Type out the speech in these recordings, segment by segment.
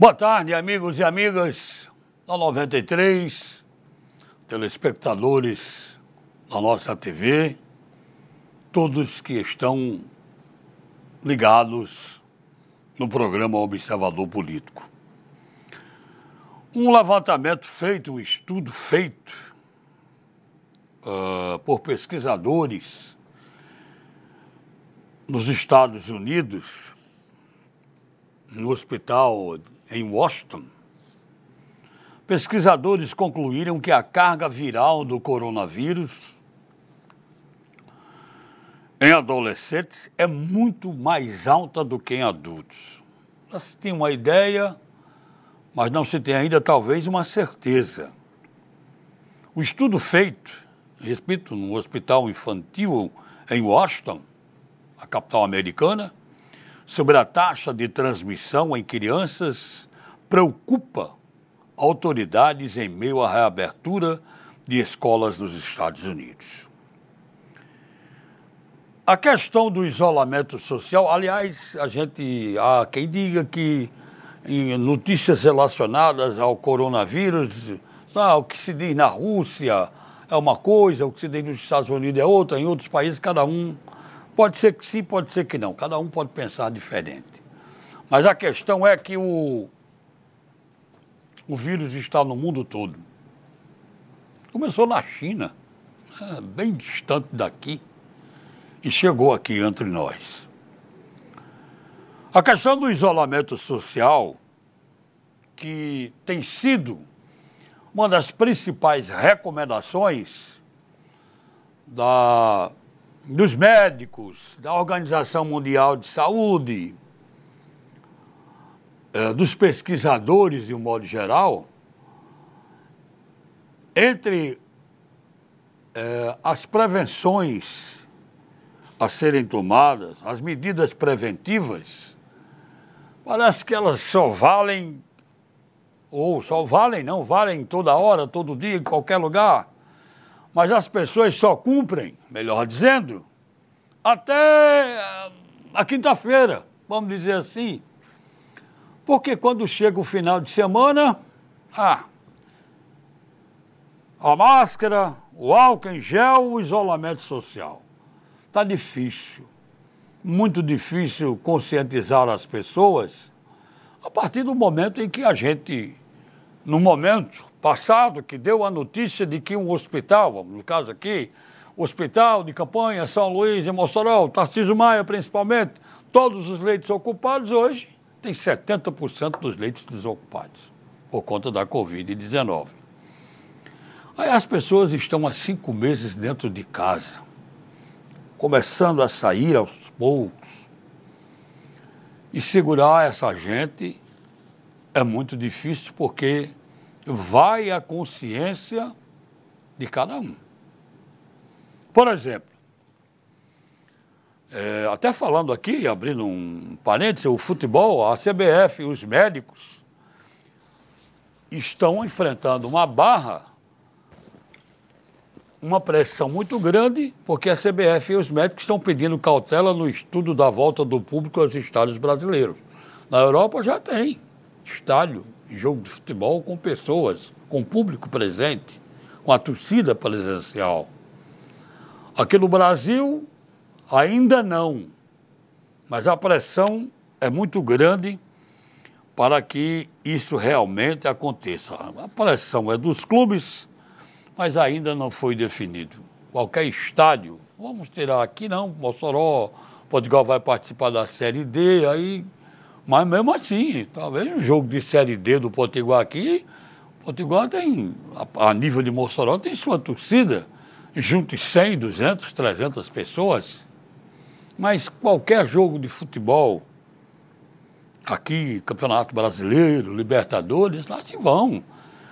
Boa tarde, amigos e amigas da 93, telespectadores da nossa TV, todos que estão ligados no programa Observador Político. Um levantamento feito, um estudo feito uh, por pesquisadores nos Estados Unidos, no hospital em Washington, pesquisadores concluíram que a carga viral do coronavírus em adolescentes é muito mais alta do que em adultos. Já se tem uma ideia, mas não se tem ainda talvez uma certeza. O estudo feito, repito, no hospital infantil em Washington, a capital americana, sobre a taxa de transmissão em crianças preocupa autoridades em meio à reabertura de escolas nos Estados Unidos. A questão do isolamento social, aliás, a gente há quem diga que em notícias relacionadas ao coronavírus, sabe, o que se diz na Rússia é uma coisa, o que se diz nos Estados Unidos é outra, em outros países cada um Pode ser que sim, pode ser que não. Cada um pode pensar diferente. Mas a questão é que o, o vírus está no mundo todo. Começou na China, é, bem distante daqui, e chegou aqui entre nós. A questão do isolamento social, que tem sido uma das principais recomendações da dos médicos, da Organização Mundial de Saúde, é, dos pesquisadores de um modo geral, entre é, as prevenções a serem tomadas, as medidas preventivas, parece que elas só valem, ou só valem, não valem toda hora, todo dia, em qualquer lugar mas as pessoas só cumprem, melhor dizendo, até a quinta-feira, vamos dizer assim. Porque quando chega o final de semana, ah, a máscara, o álcool em gel, o isolamento social. Está difícil, muito difícil conscientizar as pessoas a partir do momento em que a gente, no momento, passado que deu a notícia de que um hospital, no caso aqui, hospital de campanha, São Luís e Mossoró, Tarcísio Maia principalmente, todos os leitos ocupados hoje, tem 70% dos leitos desocupados por conta da Covid-19. Aí as pessoas estão há cinco meses dentro de casa, começando a sair aos poucos. E segurar essa gente é muito difícil porque vai a consciência de cada um. Por exemplo, é, até falando aqui, abrindo um parênteses, o futebol, a CBF, os médicos estão enfrentando uma barra, uma pressão muito grande, porque a CBF e os médicos estão pedindo cautela no estudo da volta do público aos estádios brasileiros. Na Europa já tem estádio jogo de futebol com pessoas, com público presente, com a torcida presencial. Aqui no Brasil, ainda não, mas a pressão é muito grande para que isso realmente aconteça. A pressão é dos clubes, mas ainda não foi definido. Qualquer estádio, vamos tirar aqui não, Mossoró, Portugal vai participar da Série D, aí mas mesmo assim, talvez um jogo de Série D do Potiguar aqui, Potiguar tem, a nível de Mossoró, tem sua torcida, junto de 100, 200, 300 pessoas. Mas qualquer jogo de futebol, aqui, Campeonato Brasileiro, Libertadores, lá se vão.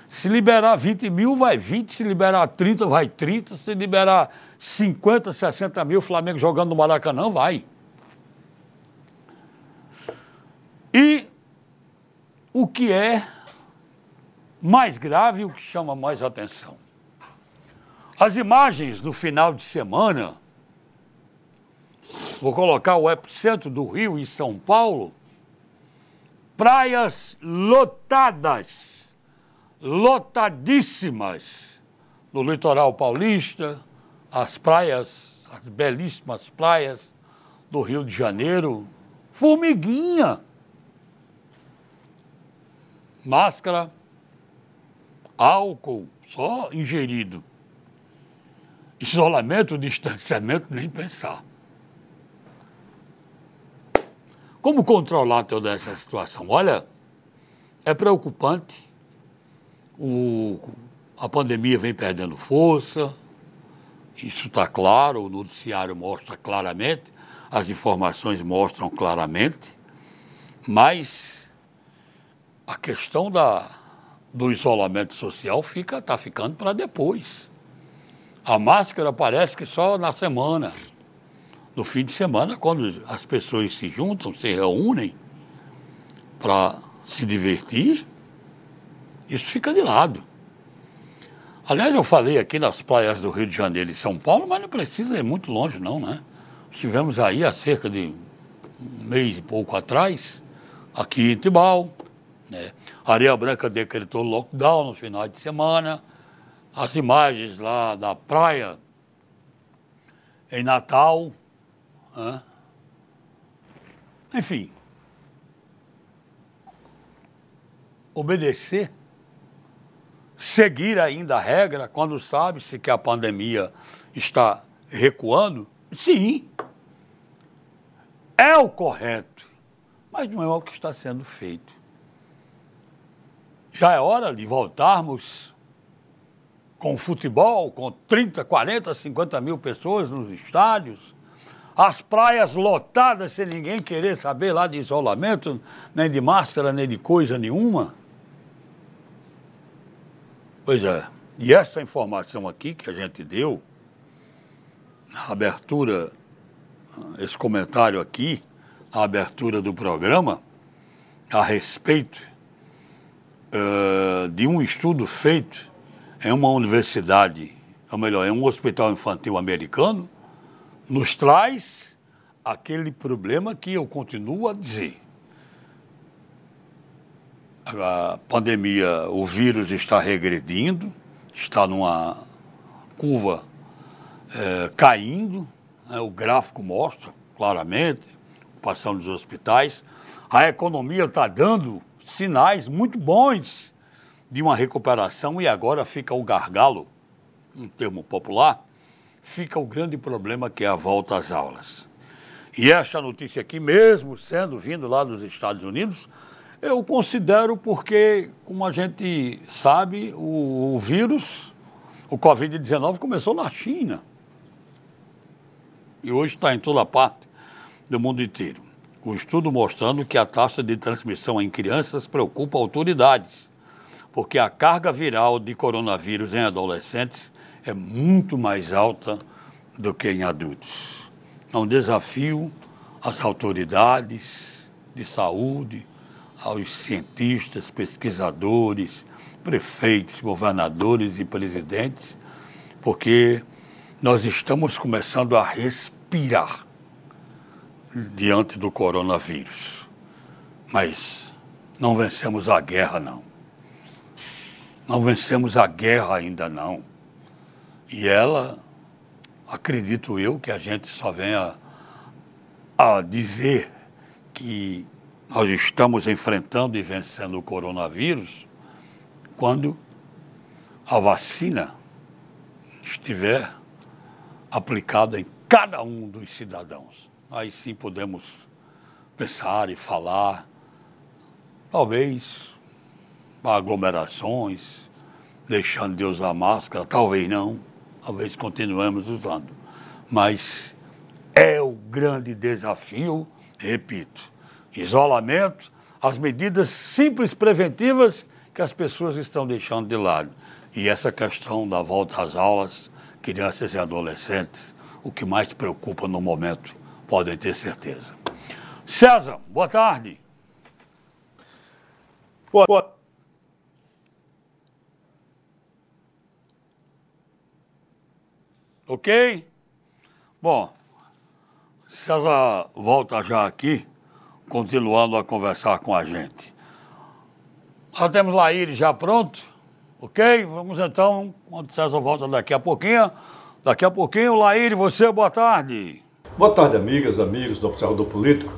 Se liberar 20 mil, vai 20, se liberar 30, vai 30, se liberar 50, 60 mil, Flamengo jogando no Maracanã, vai. E o que é mais grave o que chama mais atenção? As imagens do final de semana, vou colocar o epicentro do Rio e São Paulo, praias lotadas, lotadíssimas, no litoral paulista, as praias, as belíssimas praias do Rio de Janeiro, formiguinha. Máscara, álcool, só ingerido. Isolamento, distanciamento, nem pensar. Como controlar toda essa situação? Olha, é preocupante. O, a pandemia vem perdendo força, isso está claro, o noticiário mostra claramente, as informações mostram claramente, mas a questão da, do isolamento social fica está ficando para depois. A máscara parece que só na semana. No fim de semana, quando as pessoas se juntam, se reúnem para se divertir, isso fica de lado. Aliás, eu falei aqui nas praias do Rio de Janeiro e São Paulo, mas não precisa ir muito longe, não, né? Estivemos aí há cerca de um mês e pouco atrás, aqui em Tibau. Né? Areia Branca decretou lockdown no final de semana as imagens lá da praia em Natal. Né? Enfim, obedecer, seguir ainda a regra quando sabe-se que a pandemia está recuando, sim, é o correto, mas não é o que está sendo feito. Já é hora de voltarmos com futebol, com 30, 40, 50 mil pessoas nos estádios, as praias lotadas sem ninguém querer saber lá de isolamento, nem de máscara, nem de coisa nenhuma. Pois é, e essa informação aqui que a gente deu, na abertura, esse comentário aqui, na abertura do programa, a respeito uh, de um estudo feito em uma universidade, ou melhor, em um hospital infantil americano, nos traz aquele problema que eu continuo a dizer. A pandemia, o vírus está regredindo, está numa curva é, caindo, né, o gráfico mostra claramente, passando dos hospitais. A economia está dando sinais muito bons de uma recuperação e agora fica o gargalo, um termo popular, fica o grande problema que é a volta às aulas. E esta notícia aqui, mesmo sendo vindo lá dos Estados Unidos, eu considero porque, como a gente sabe, o, o vírus, o Covid-19, começou na China. E hoje está em toda parte do mundo inteiro. O estudo mostrando que a taxa de transmissão em crianças preocupa autoridades porque a carga viral de coronavírus em adolescentes é muito mais alta do que em adultos. É um desafio às autoridades de saúde, aos cientistas, pesquisadores, prefeitos, governadores e presidentes, porque nós estamos começando a respirar diante do coronavírus. Mas não vencemos a guerra, não. Não vencemos a guerra ainda não. E ela, acredito eu, que a gente só venha a dizer que nós estamos enfrentando e vencendo o coronavírus quando a vacina estiver aplicada em cada um dos cidadãos. Aí sim podemos pensar e falar, talvez aglomerações, deixando de usar máscara, talvez não, talvez continuemos usando. Mas é o grande desafio, repito, isolamento, as medidas simples preventivas que as pessoas estão deixando de lado. E essa questão da volta às aulas, crianças e adolescentes, o que mais preocupa no momento, podem ter certeza. César, boa tarde. Boa Ok? Bom, César volta já aqui continuando a conversar com a gente. Nós temos Laíre já pronto, ok? Vamos então, quando César volta daqui a pouquinho. Daqui a pouquinho, Laíre, você, boa tarde. Boa tarde, amigas, amigos do Observador Político.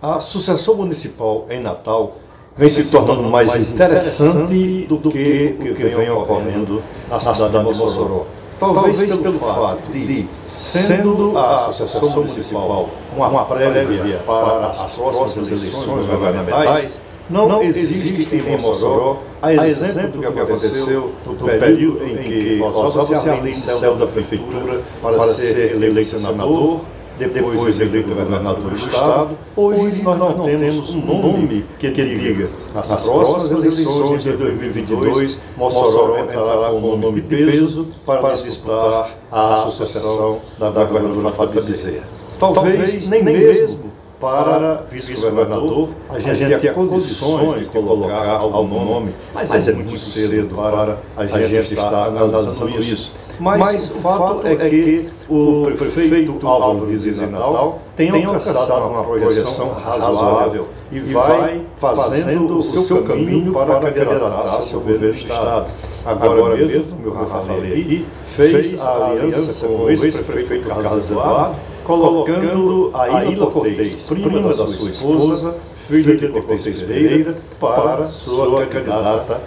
A sucessão municipal em Natal vem se tornando mais interessante do que o que vem ocorrendo na cidade de Mossoró. Talvez pelo fato de, sendo a Associação Municipal uma prévia para as próximas eleições governamentais, não existe em Mossoró, a exemplo do que aconteceu no período em que Oswaldo Ciarlin saiu da prefeitura para ser eleito senador, depois eleito governador do Estado. Hoje nós não temos um nome que diga, nas próximas eleições de 2022, Mossoró entrará com um nome de peso para disputar a sucessão da governadora Fábio Bezerra. Talvez nem mesmo para vice-governador, a gente tinha condições de colocar algum nome, mas é muito cedo para a gente estar analisando isso. Mas, o fato é que o prefeito Álvaro Dias Natal tem alcançado uma projeção razoável e vai fazendo o seu caminho para candidatar-se ao governo do Estado. Agora mesmo, como eu já falei aqui, fez a aliança com o ex-prefeito Carlos Eduardo, colocando a Ilha Cortez, prima da sua esposa, filha de Cortez Pereira, para sua candidata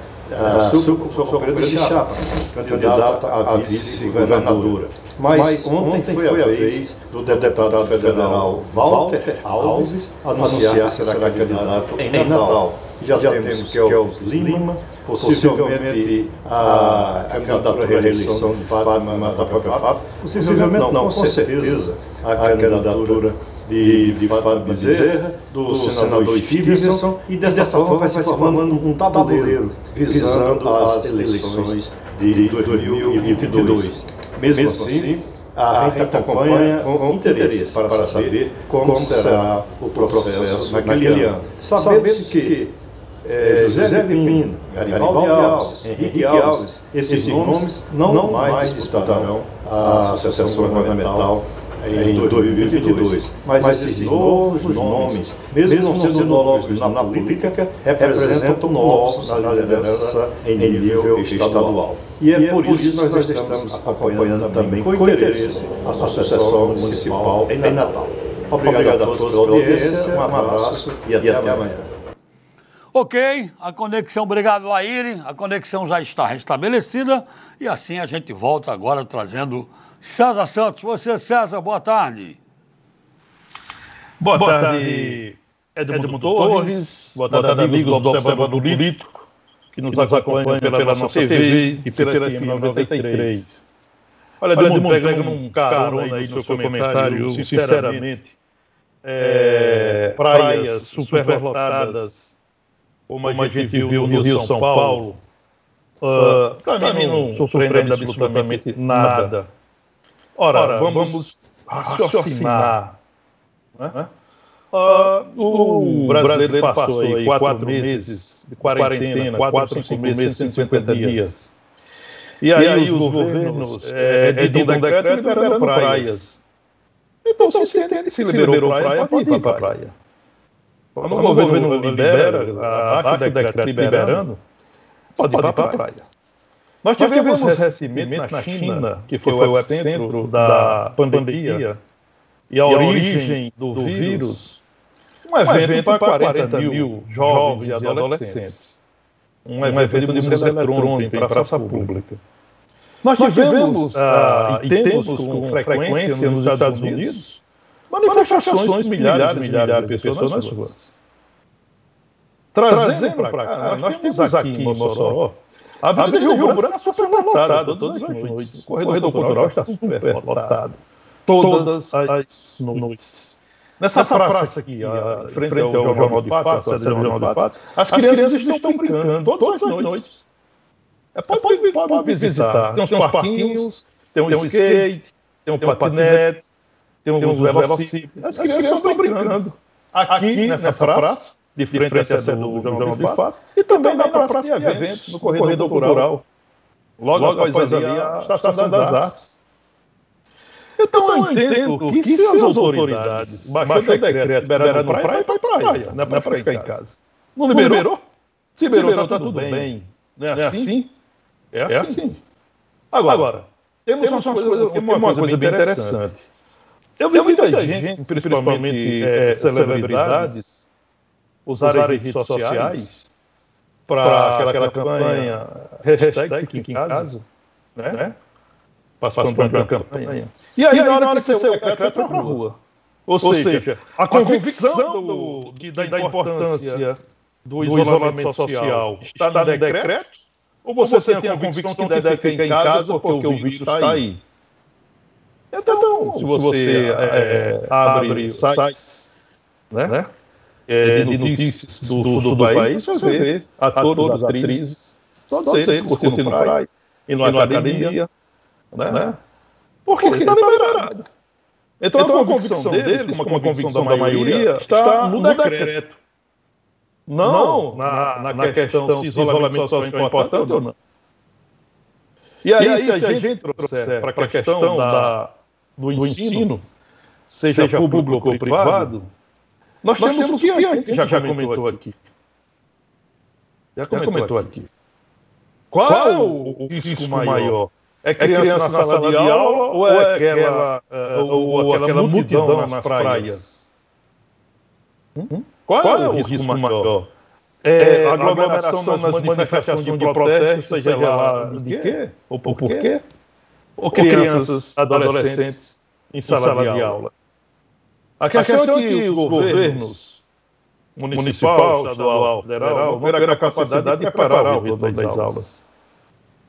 sua, sua companheira de chapa, candidata a vice-governadora. Mas ontem foi a vez do deputado federal Walter Alves anunciar que será candidato em Natal. Já, Já temos Kelvis Lima, possivelmente a candidatura à reeleição de Fátima, da própria Fátima, possivelmente não, com certeza a candidatura de, de Fábio Bezerra, do, do senador Stevenson, e dessa forma vai se formando um tabuleiro visando as eleições de 2022. Mesmo assim, a gente acompanha com interesse para saber como será o processo naquele ano. Sabemos que é, José Pino, Garibaldi Alves, Henrique Alves, esses nomes não mais disputarão a Associação Governamental em 2022. Mas, Mas esses novos nomes, mesmo não sendo novos na política, representam novos na liderança em nível estadual. E é por isso que nós estamos acompanhando também com interesse a Associação Municipal em Natal. Obrigado a todos pela audiência, um abraço e até amanhã. Ok, a conexão, obrigado Laíre, a conexão já está restabelecida e assim a gente volta agora trazendo César Santos, você, César, boa tarde. Boa, boa tarde, Edmundo, Edmundo Torres. Boa tarde, boa tarde amigos do Observador Político, que nos, que nos acompanham pela, pela nossa TV e pela FM 93. Olha, Edmundo, pega num carona aí no seu comentário, sinceramente, é, praias superlotadas, como a gente viu no Rio de São Paulo, uh, para mim não surpreende absolutamente nada Ora, Ora vamos, vamos raciocinar. Né? Uh, o, brasileiro passou aí quatro meses de quarentena, quatro, cinco meses, 150 dias. E aí, e aí os, governos é, editam um decreto liberando praias. Então, se, se, entende, se liberou praia, pode ir para a praia. Quando o governo libera, a arte do decreto liberando, pode ir para a praia. Nós tivemos, recentemente na China, que foi, o epicentro da pandemia e a origem do vírus, um evento para 40 mil jovens e adolescentes. Um evento de música eletrônica em praça pública. Nós tivemos, ah, e temos com frequência nos Estados Unidos, manifestações de milhares e milhares de pessoas nas ruas. Trazendo para cá, nós temos aqui em Mossoró a Avenida Rio, Rio Branco está super lotada todas as noites. O corredor cultural está super lotado. Todas as noites. Nessa, Nessa praça, praça aqui, a, frente, frente ao, ao Jornal de Fato, a Jornal de Fato, as, as crianças, estão brincando todas as noites. É, pode, pode, pode, pode visitar. Tem uns parquinhos, tem um skate, tem um patinete, tem um velocípedo. As crianças estão brincando. Aqui, nessa praça, de frente, frente à sede do, do Jornal de Fato, e também na praça de eventos, no corredor, corredor cultural. Logo, Logo após ali a Estação das, das Artes. Então eu entendo que se as autoridades baixando o decreto, liberaram praia, vai para praia, não é para ficar em casa. Não liberou? Se liberou, está tudo bem. Não é assim? É assim. Agora, temos uma coisa, uma coisa bem interessante. Eu vi muita gente, principalmente é, celebridades, usarem redes sociais para aquela campanha hashtag Fique em Casa, né? Passando a campanha. E aí, na hora que você saiu o decreto, para a rua. Ou seja, a convicção do, da, da importância do isolamento social está no decreto? Ou você tem a convicção que deve ficar em casa porque o vírus está aí? Então, se você é, abre sites né, é, de notícias do sul do, do país, você vê atores, atrizes, todos eles curtindo praia, indo na academia, né? né? Porque está liberado. Então, então a convicção deles, como a convicção da maioria, está no decreto. Não na, na, na questão se isolamento social é importante ou não. E aí, e aí se a gente trouxer para a questão da, do ensino, seja, seja público ou privado, nós, nós temos, o que já, já comentou aqui. Já comentou, já comentou aqui. Qual, Qual é o, o risco maior? É criança, é criança na sala de aula ou é aquela, uh, ou aquela multidão nas praias? Hum? Qual, Qual, é o risco, risco maior? É, a aglomeração nas manifestações de protesto, seja lá de quê? Ou por quê? Ou crianças, adolescentes em sala, sala de aula? A questão, a questão é que os governos municipal, estadual, federal, vão ter a capacidade de preparar o retorno das aulas.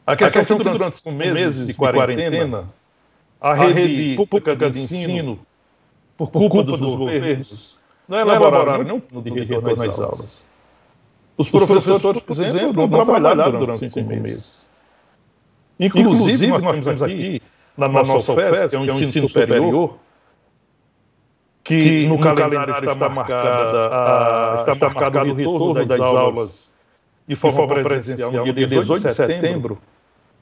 A questão, a questão é que durante os meses de quarentena, a rede pública de ensino, por culpa dos governos, não elaboraram nenhum plano de retorno às aulas. Os professores, por exemplo, não trabalharam durante cinco meses. Inclusive, nós temos aqui, na nossa UFES, que é um ensino superior, que no calendário está, marcada a, está marcado o retorno das aulas de forma presencial no dia 18 de setembro,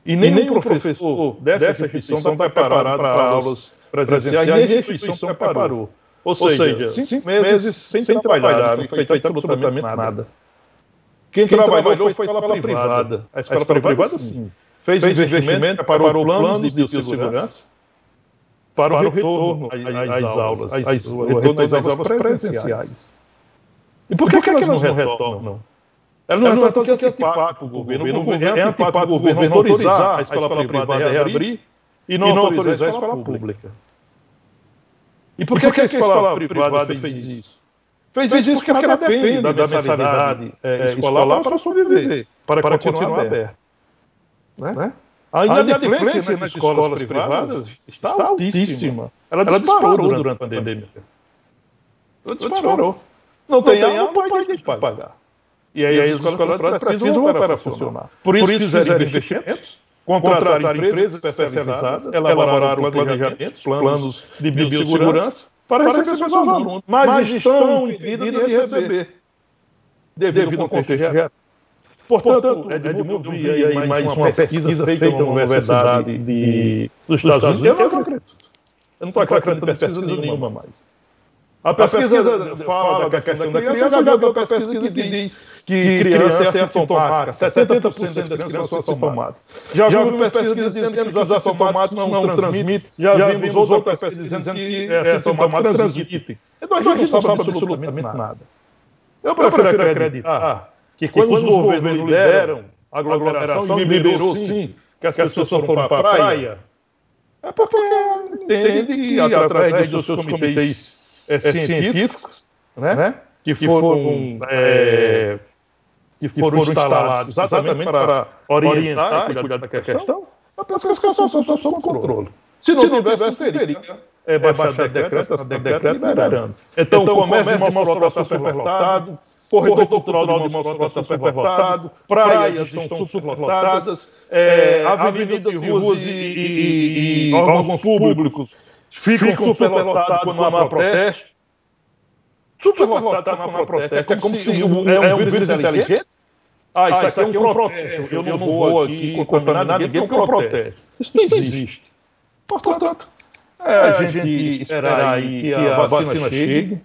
e nem, o professor dessa instituição está preparado para aulas presenciais, e a instituição preparou. Ou seja, cinco meses sem, trabalhar, não foi feito absolutamente nada. Quem, Quem trabalhou foi a escola privada. privada. A escola, a escola privada, sim. Fez, fez investimento, preparou planos de biossegurança para, o retorno às, aulas, às, aulas presenciais. E por que, que, elas não retornam? Elas não retornam porque é antipático o governo. Governo é antipático o governo autorizar a escola privada a reabrir e não autorizar a escola pública. E por que, que a escola privada fez isso? Fez, fez isso porque ela depende da, da mensalidade é, escolar para sobreviver, para, para continuar aberto. Né? Né? A inadimplência nas escolas privadas está altíssima. Ela, disparou durante a pandemia. Ela disparou. Não tem aula, não pode pagar. E aí, as escolas privadas precisam para funcionar. Por isso, fizeram investimentos, contrataram empresas especializadas, elaboraram planejamentos, planos de biossegurança para, receber seus alunos, mas, estão impedidos de receber, devido ao contexto. Portanto, Edmundo, eu vi aí mais uma pesquisa feita na Universidade de, dos Estados Unidos. Eu não acredito. Eu não estou acreditando em pesquisa nenhuma mais. A pesquisa, a pesquisa fala da questão da criança, já vi outra pesquisa que diz que criança é assintomática, 70% das crianças são assintomáticas. Já vi pesquisa dizendo que os assintomáticos não transmitem, já vimos outras pesquisas dizendo que é assintomático transmitem. Então a gente não sabe absolutamente nada. Eu prefiro acreditar que quando os governos liberam a aglomeração, liberou sim. que as pessoas foram para a praia, é porque entende que através dos seus comitês é, científicos, né, né, que foram, é, que foram instalados exatamente para orientar e cuidar dessa questão, a pessoa só sob controle. Se não, Se não tivesse, teria é, baixar decreto, decreto liberando. Então, então comércio de Mossoró está superlotado, corredor cultural de Mossoró está superlotado, praias estão superlotadas, é, avenidas e ruas e, e, e, órgãos públicos ficam, superlotados quando há protesto. Superlotado quando há protesto. É como se é um vírus inteligente. Ah, isso, ah, isso aqui é um protesto. Eu não vou aqui contaminar ninguém porque é um protesto. Isso não existe. Portanto, é a gente esperar aí que a vacina chegue.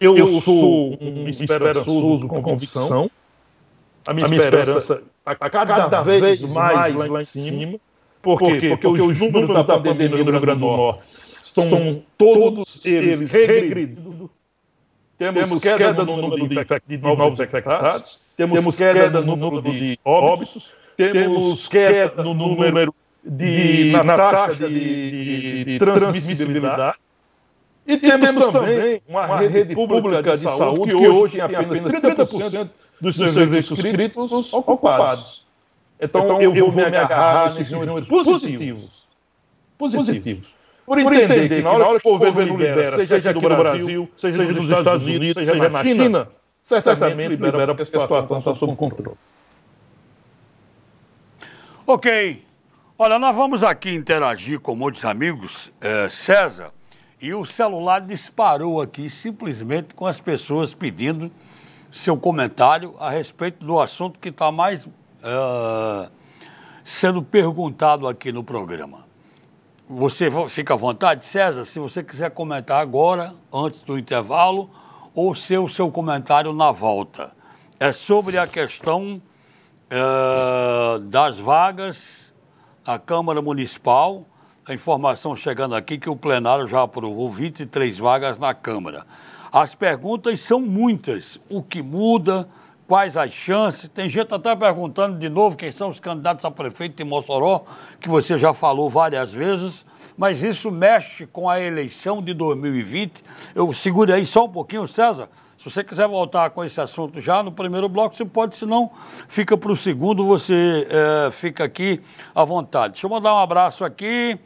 Eu, eu sou um esperançoso com convicção. A minha, a minha esperança está cada, cada vez mais lá em cima. Por quê? Porque, Porque os números da pandemia no Rio Grande do Norte estão todos eles regredindo. Temos queda no número de, novos infectados, temos queda no número de óbitos, temos queda no número de, na taxa de, de transmissibilidade. E temos também uma rede pública de saúde que hoje tem apenas 30% dos serviços críticos ocupados. Então, eu vou me agarrar nesses números positivos. Positivos. Por entender que na hora que o governo libera, seja aqui no Brasil, seja nos Estados Unidos, seja na China, certamente libera porque a situação está sob controle. Ok. Olha, nós vamos aqui interagir com muitos amigos. É, César, e o celular disparou aqui simplesmente com as pessoas pedindo seu comentário a respeito do assunto que está mais uh, sendo perguntado aqui no programa. Você fica à vontade, César, se você quiser comentar agora, antes do intervalo, ou ser o seu comentário na volta. É sobre a questão uh, das vagas na Câmara Municipal a informação chegando aqui que o plenário já aprovou 23 vagas na Câmara. As perguntas são muitas. O que muda? Quais as chances? Tem gente até perguntando de novo quem são os candidatos a prefeito de Mossoró, que você já falou várias vezes, mas isso mexe com a eleição de 2020. Eu segure aí só um pouquinho, César. Se você quiser voltar com esse assunto já no primeiro bloco, você pode, senão fica para o segundo, você é, fica aqui à vontade. Deixa eu mandar um abraço aqui.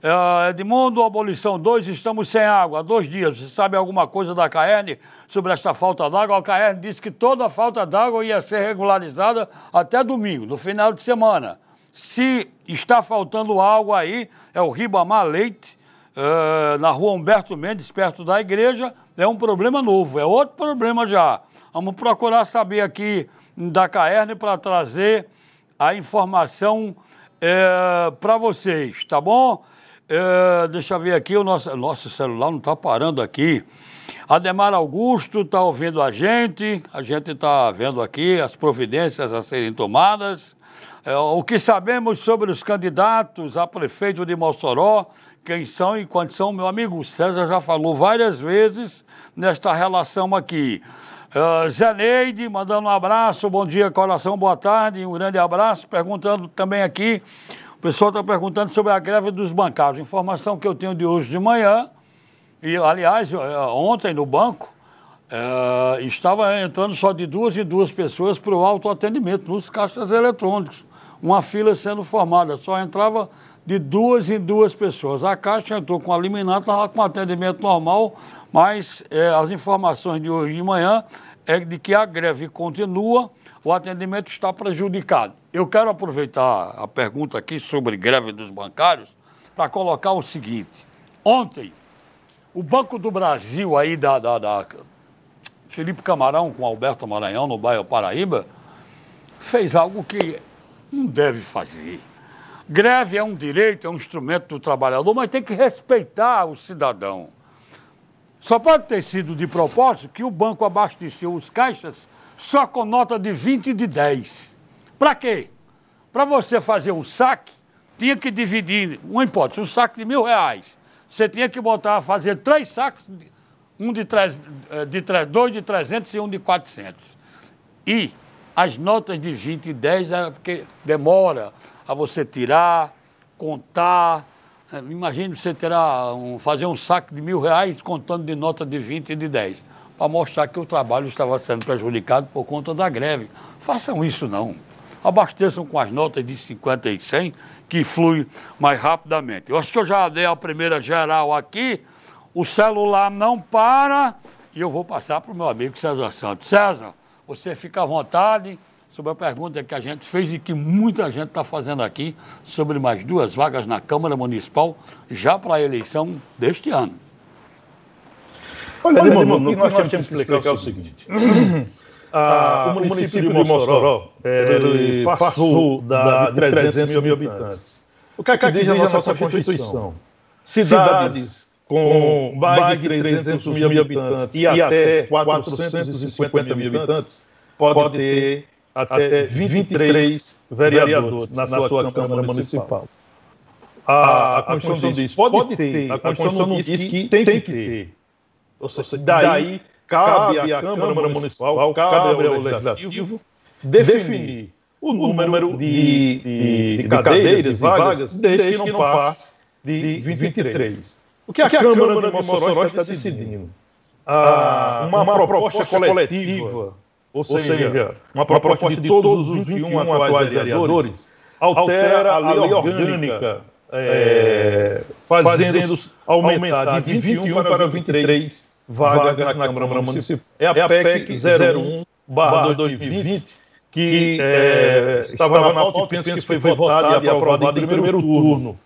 Uh, Edmundo, abolição 2, estamos sem água há dois dias. Você sabe alguma coisa da CAERN sobre esta falta d'água? A CAERN disse que toda a falta d'água ia ser regularizada até domingo, no final de semana. Se está faltando água aí, é o Ribamar Leite, uh, na rua Humberto Mendes, perto da igreja, é um problema novo, é outro problema já. Vamos procurar saber aqui da CAERN para trazer a informação é, para vocês, tá bom? É, deixa eu ver aqui, o nosso, nosso celular não está parando aqui. Ademar Augusto está ouvindo a gente, a gente está vendo aqui as providências a serem tomadas. É, o que sabemos sobre os candidatos a prefeito de Mossoró, quem são e quantos são, meu amigo César já falou várias vezes nesta relação aqui. Uh, Zé Neide, mandando um abraço, bom dia, coração, boa tarde, um grande abraço, perguntando também aqui o pessoal está perguntando sobre a greve dos bancários. Informação que eu tenho de hoje de manhã, e aliás, eh, ontem no banco, é, estava entrando só de duas em duas pessoas para o autoatendimento nos caixas eletrônicos. Uma fila sendo formada, só entrava de duas em duas pessoas. A Caixa entrou com a liminar, estava com atendimento normal, mas é, as informações de hoje de manhã é de que a greve continua o atendimento está prejudicado. Eu quero aproveitar a pergunta aqui sobre greve dos bancários para colocar o seguinte. Ontem, o Banco do Brasil aí da, da, da Felipe Camarão com Alberto Maranhão no bairro Paraíba fez algo que não deve fazer. Greve é um direito, é um instrumento do trabalhador, mas tem que respeitar o cidadão. Só pode ter sido de propósito que o banco abasteceu os caixas só com nota de 20 e de 10. Para quê? Para você fazer um saque, tinha que dividir, uma hipótese, um saque de mil reais. Você tinha que botar, fazer três saques, um de, três, eh, de três, dois de 300 e um de 400. E as notas de 20 e 10 era porque demora a você tirar, contar. Eh, imagine você terá um, fazer um saque de mil reais contando de nota de 20 e de 10 para mostrar que o trabalho estava sendo prejudicado por conta da greve. Façam isso não. Abasteçam com as notas de 50 e 100, que flui mais rapidamente. Eu acho que eu já dei a primeira geral aqui, o celular não para e eu vou passar para o meu amigo César Santos. César, você fica à vontade sobre a pergunta que a gente fez e que muita gente está fazendo aqui sobre mais duas vagas na Câmara Municipal já para a eleição deste ano. Olha, Olha Edmundo, o que nós, nós temos que explicar é o seguinte. Ah, o, município de Mossoró ele passou da, de 300 mil habitantes. O que é que diz a nossa Constituição? cidades com mais de 300 mil habitantes e até 450 mil habitantes pode ter até 23 vereadores na sua Câmara Municipal. A, a Constituição diz, pode ter, a Constituição não diz que tem que ter. Ou seja, daí cabe à Câmara Municipal, cabe ao Legislativo definir o número de, de, de cadeiras e vagas, desde que não passe de 23. O que a, Câmara de Mossoró está decidindo? Ah, uma, uma proposta coletiva, ou seja, uma proposta de todos os 21 atuais vereadores, altera a lei orgânica, é, fazendo aumentar de 21 para 23 vagas na Câmara Municipal. É a PEC 01 2020, que é, estava na pauta e penso que foi votada e aprovada em primeiro turno.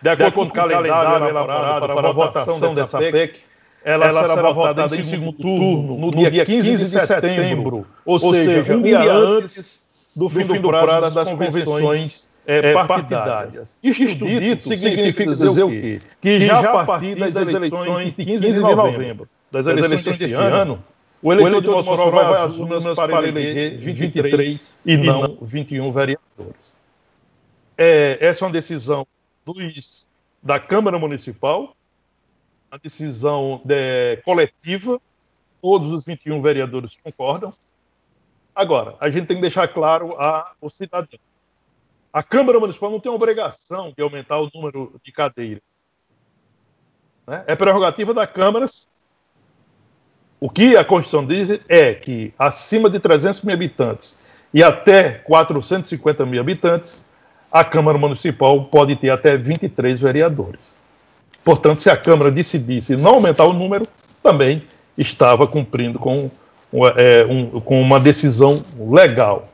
De acordo com o calendário elaborado para a votação dessa PEC, ela, ela será votada em segundo turno, no dia 15 de setembro, ou seja, um dia antes do fim do prazo das convenções é, partidárias. Isto dito significa dizer o quê? Que já a partir das eleições de 15 de novembro, das eleições deste ano, o eleitor de Mossoró vai às urnas para eleger 23 e não 21 vereadores. É, essa é uma decisão dos, da Câmara Municipal, uma decisão de, coletiva, todos os 21 vereadores concordam. Agora, a gente tem que deixar claro a, o cidadão. A Câmara Municipal não tem obrigação de aumentar o número de cadeiras. Né? É prerrogativa da Câmara. O que a Constituição diz é que acima de 300 mil habitantes e até 450 mil habitantes, a Câmara Municipal pode ter até 23 vereadores. Portanto, se a Câmara decidisse não aumentar o número, também estava cumprindo com, é, um, com uma decisão legal.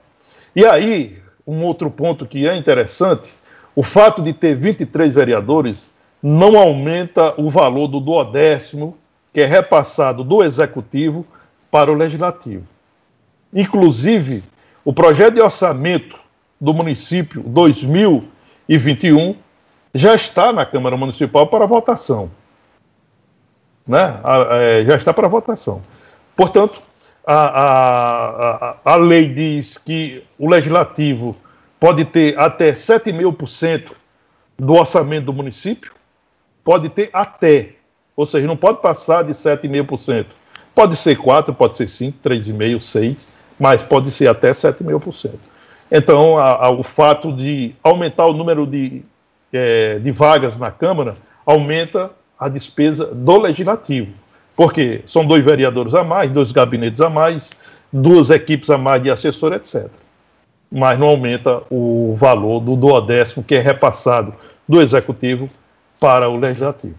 E aí, um outro ponto que é interessante, o fato de ter 23 vereadores não aumenta o valor do duodécimo, que é repassado do Executivo para o Legislativo. Inclusive, o projeto de orçamento do município 2021 já está na Câmara Municipal para votação. Né? É, já está para votação. Portanto, a, a, a, lei diz que o legislativo pode ter até 7,5% do orçamento do município, pode ter até, ou seja, não pode passar de 7,5%. Pode ser 4, pode ser 5, 3,5, 6, mas pode ser até 7,5%. Então, a, a, o fato de aumentar o número de, é, de vagas na Câmara aumenta a despesa do Legislativo. Porque são dois vereadores a mais, dois gabinetes a mais, duas equipes a mais de assessor, etc. Mas não aumenta o valor do duodécimo que é repassado do Executivo para o Legislativo.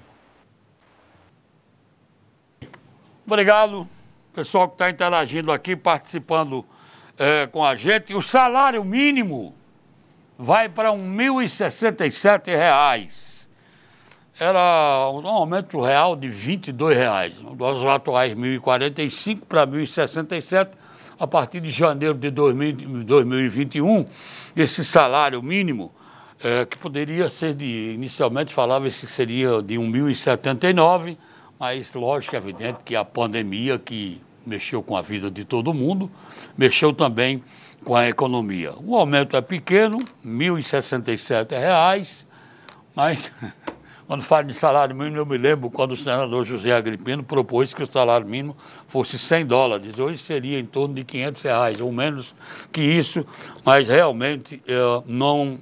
Obrigado, pessoal que está interagindo aqui, participando é, com a gente, o salário mínimo vai para R$ 1.067. Era um aumento real de 22 reais, dos atuais R$ 1.045 para R$ 1.067. A partir de janeiro de 2021, esse salário mínimo, é, que poderia ser de, inicialmente falava que seria de R$ 1.079, mas lógico, é evidente que a pandemia que mexeu com a vida de todo mundo, mexeu também com a economia. O aumento é pequeno, R$ 1.067, mas quando falo de salário mínimo, eu me lembro quando o senador José Agripino propôs que o salário mínimo fosse 100 dólares. Hoje seria em torno de 500 reais, ou menos que isso, mas realmente é, não,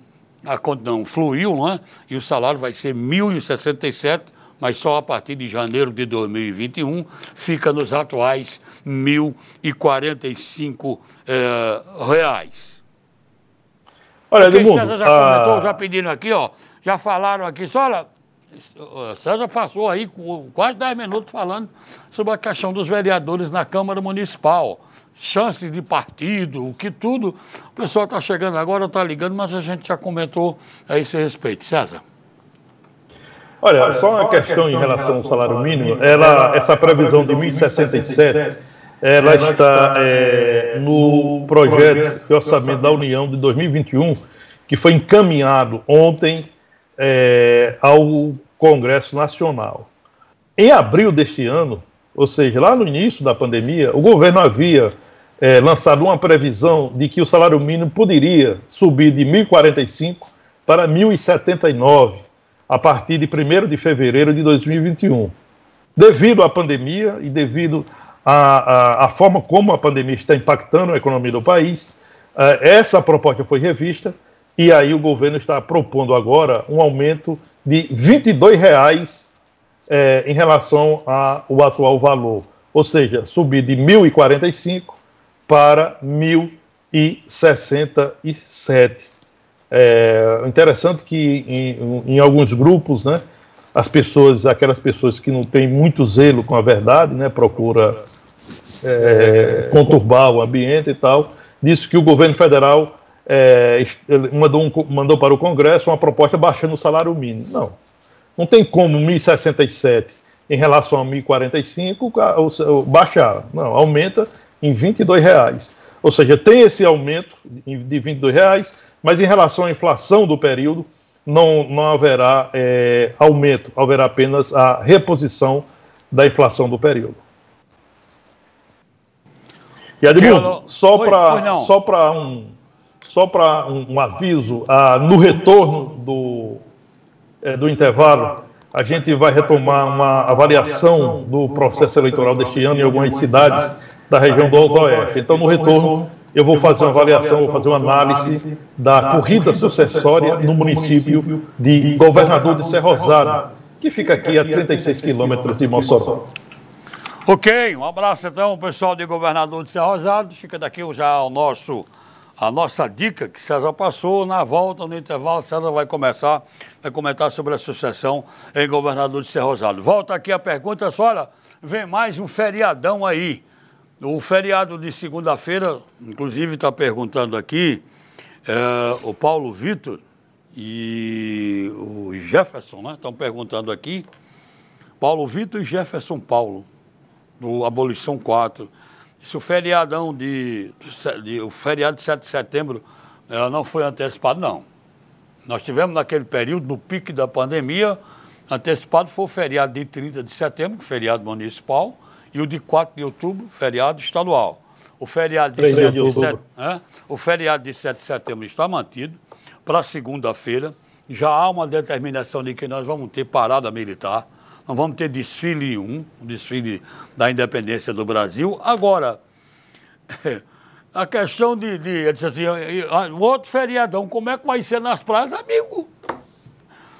não fluiu, não é? E o salário vai ser 1.067 mas só a partir de janeiro de 2021 fica nos atuais R$ 1.045 é, reais. Olha, Edmundo... César já comentou, ah... já pedindo aqui, ó, já falaram aqui, só olha, César passou aí quase 10 minutos falando sobre a questão dos vereadores na Câmara Municipal chances de partido, o que tudo. O pessoal está chegando agora, está ligando, mas a gente já comentou a esse respeito. César. Olha, Olha, só uma questão em relação ao salário mínimo, ela, essa previsão de 1.067, ela está é, no projeto de orçamento da União de 2021, que foi encaminhado ontem é, ao Congresso Nacional. Em abril deste ano, ou seja, lá no início da pandemia, o governo havia é, lançado uma previsão de que o salário mínimo poderia subir de 1.045 para 1.079 a partir de 1 de fevereiro de 2021. Devido à pandemia e devido à, à, à forma como a pandemia está impactando a economia do país, é, essa proposta foi revista e aí o governo está propondo agora um aumento de 22 reais, é, em relação ao atual valor, ou seja, subir de 1.045 para 1.067. É interessante que em, em, alguns grupos, né, as pessoas, aquelas pessoas que não têm muito zelo com a verdade, né, procura é, conturbar o ambiente e tal, disse que o governo federal é, mandou, um, mandou para o Congresso uma proposta baixando o salário mínimo. Não, não tem como 1.067 em relação a 1.045 baixar. Não, aumenta em 22 reais. Ou seja, tem esse aumento de 22 reais, mas em relação à inflação do período, não, não haverá é, aumento, haverá apenas a reposição da inflação do período. E Edmundo, só para um só para um, um, aviso, ah, no retorno do, é, do intervalo, a gente vai retomar uma avaliação do processo eleitoral deste ano em algumas cidades da região do Alto Oeste. Então, no retorno, eu vou fazer uma avaliação, vou fazer uma análise da corrida sucessória no município de Governador de Serra Rosada, que fica aqui a 36 quilômetros de Mossoró. Ok, um abraço então, pessoal de Governador de Serra Rosada. Fica daqui já o nosso a nossa dica que César passou, na volta, no intervalo, César vai começar, vai comentar sobre a sucessão em governador de Serra Rosado. Volta aqui a pergunta, olha, vem mais um feriadão aí. O feriado de segunda-feira, inclusive está perguntando aqui, é, o Paulo Vitor e o Jefferson, né? Estão perguntando aqui. Paulo Vitor e Jefferson Paulo, do Abolição 4. Se o feriadão de, de, o feriado de 7 de setembro não foi antecipado, não. Nós tivemos naquele período, no pique da pandemia, antecipado foi o feriado de 30 de setembro, feriado municipal, e o de 4 de outubro, feriado estadual. O feriado de, 7 de, 7, é? o feriado de 7 de setembro está mantido para segunda-feira. Já há uma determinação de que nós vamos ter parada militar não vamos ter desfile 1, o desfile da independência do Brasil. Agora, a questão de, de assim, o outro feriadão, como é que vai ser nas praias, amigo?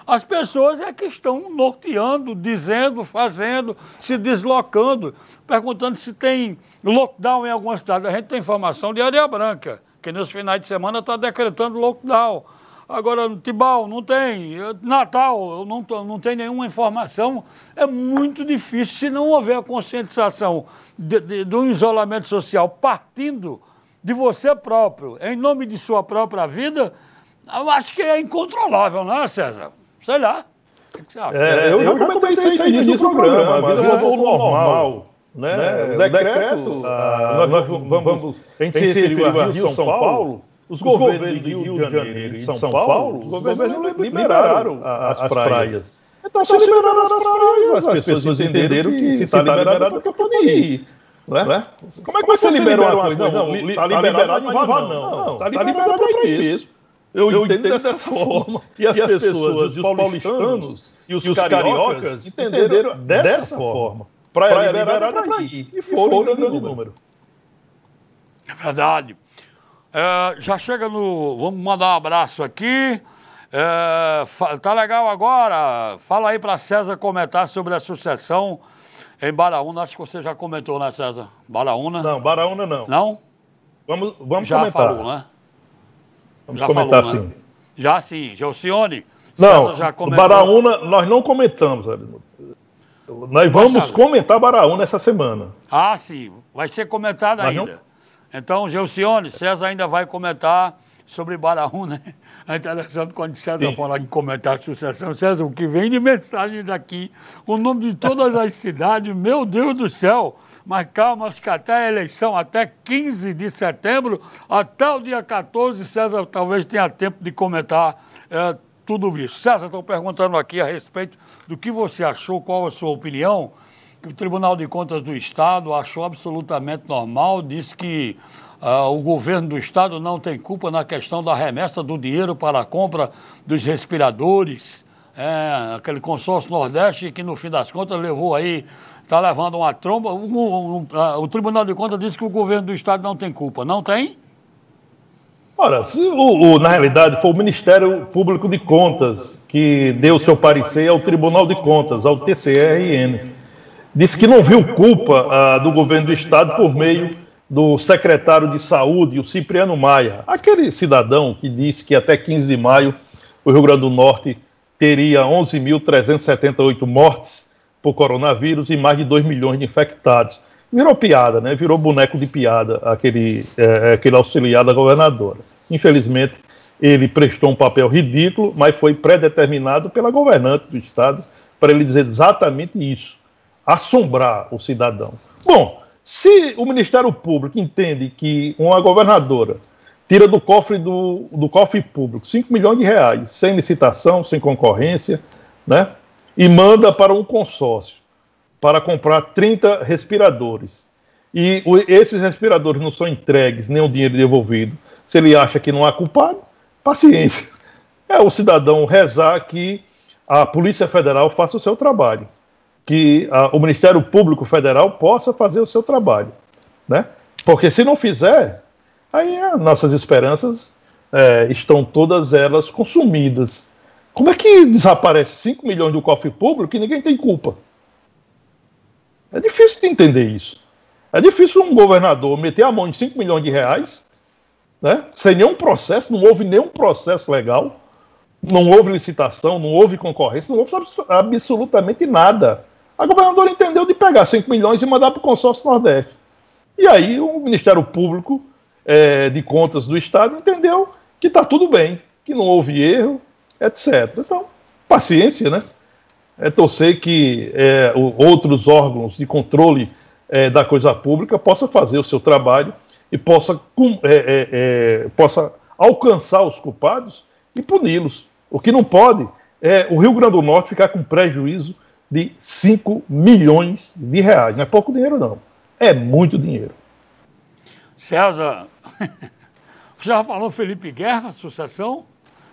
As pessoas é que estão norteando, dizendo, fazendo, se deslocando, perguntando se tem lockdown em alguma cidade. A gente tem informação de Areia Branca, que nos finais de semana está decretando lockdown. Agora, no Tibau não tem, Natal não, não tem nenhuma informação. É muito difícil, se não houver a conscientização de, de, do isolamento social partindo de você próprio, em nome de sua própria vida, eu acho que é incontrolável, não é, César? Sei lá. O que você acha? É, eu, eu já comentei isso aí no programa. A vida voltou ao normal. Né? né? O decreto, ah, nós vamos, vamos, a gente se referiu a Rio São Paulo, os, governos, do Rio de Janeiro e de São, Paulo, os governos liberaram as, praias. Então, se liberaram as praias, as pessoas entenderam que se está liberado é porque pode ir. Né? Como é que você libera uma coisa? Não, está liberado, não vai não. Está liberado para ir mesmo. Eu entendo dessa forma. E as pessoas, os paulistanos e os cariocas entenderam dessa forma. Praia liberada é para ir. E foram grande número. É verdade. É, já chega no. Vamos mandar um abraço aqui. É, tá legal agora? Fala aí para César comentar sobre a sucessão em Baraúna. Acho que você já comentou, né, César? Baraúna? Não, Baraúna não. Não? Vamos, vamos já comentar. Falou, né? Vamos já comentar falou, sim. Né? Já sim. Gelcione? Não, já Baraúna nós não comentamos, Nós vamos comentar Baraúna essa semana. Ah, sim. Vai ser comentado nós ainda. Não... Então, Gelcione, César ainda vai comentar sobre Baraú, né? É interessante quando César Sim. falar em comentar sucessão. César, o que vem de mensagem daqui, o nome de todas as cidades, meu Deus do céu. Mas calma, acho que até a eleição, até 15 de setembro, até o dia 14, César talvez tenha tempo de comentar é, tudo isso. César, estou perguntando aqui a respeito do que você achou, qual a sua opinião, o Tribunal de Contas do Estado achou absolutamente normal, disse que uh, o governo do Estado não tem culpa na questão da remessa do dinheiro para a compra dos respiradores, é, aquele consórcio Nordeste que no fim das contas levou aí, está levando uma tromba. O, o, o, o Tribunal de Contas disse que o governo do Estado não tem culpa. Não tem? Ora, se o, na realidade foi o Ministério Público de Contas que deu seu parecer ao Tribunal de Contas, ao TCRN, disse que não viu culpa ah, do governo do Estado por meio do secretário de Saúde, o Cipriano Maia, aquele cidadão que disse que até 15 de maio o Rio Grande do Norte teria 11.378 mortes por coronavírus e mais de 2 milhões de infectados virou piada, né? Virou boneco de piada aquele, é, aquele auxiliar da governadora. Infelizmente, ele prestou um papel ridículo, mas foi predeterminado pela governante do estado para ele dizer exatamente isso, assombrar o cidadão. Bom, se o Ministério Público entende que uma governadora tira do cofre do, do cofre público 5 milhões de reais, sem licitação, sem concorrência, né? E manda para um consórcio para comprar 30 respiradores. E esses respiradores não são entregues, nem o dinheiro devolvido. Se ele acha que não há culpado, paciência. É o cidadão rezar que a Polícia Federal faça o seu trabalho, que a, o Ministério Público Federal possa fazer o seu trabalho, né? Porque se não fizer, aí as nossas esperanças é, estão todas elas consumidas. Como é que desaparece 5 milhões do cofre público e ninguém tem culpa? É difícil de entender isso. É difícil um governador meter a mão em 5 milhões de reais, né, sem nenhum processo, não houve nenhum processo legal, não houve licitação, não houve concorrência, não houve absolutamente nada. A governadora entendeu de pegar 5 milhões e mandar para o consórcio Nordeste. E aí o Ministério Público é, de Contas do Estado entendeu que está tudo bem, que não houve erro, etc. Então, paciência, né? é torcer que é, outros órgãos de controle é, da coisa pública possam fazer o seu trabalho e possa, é, é, é, possa alcançar os culpados e puni-los. O que não pode é o Rio Grande do Norte ficar com prejuízo de 5 milhões de reais. Não é pouco dinheiro, não. É muito dinheiro. César, você já falou Felipe Guerra, sucessão?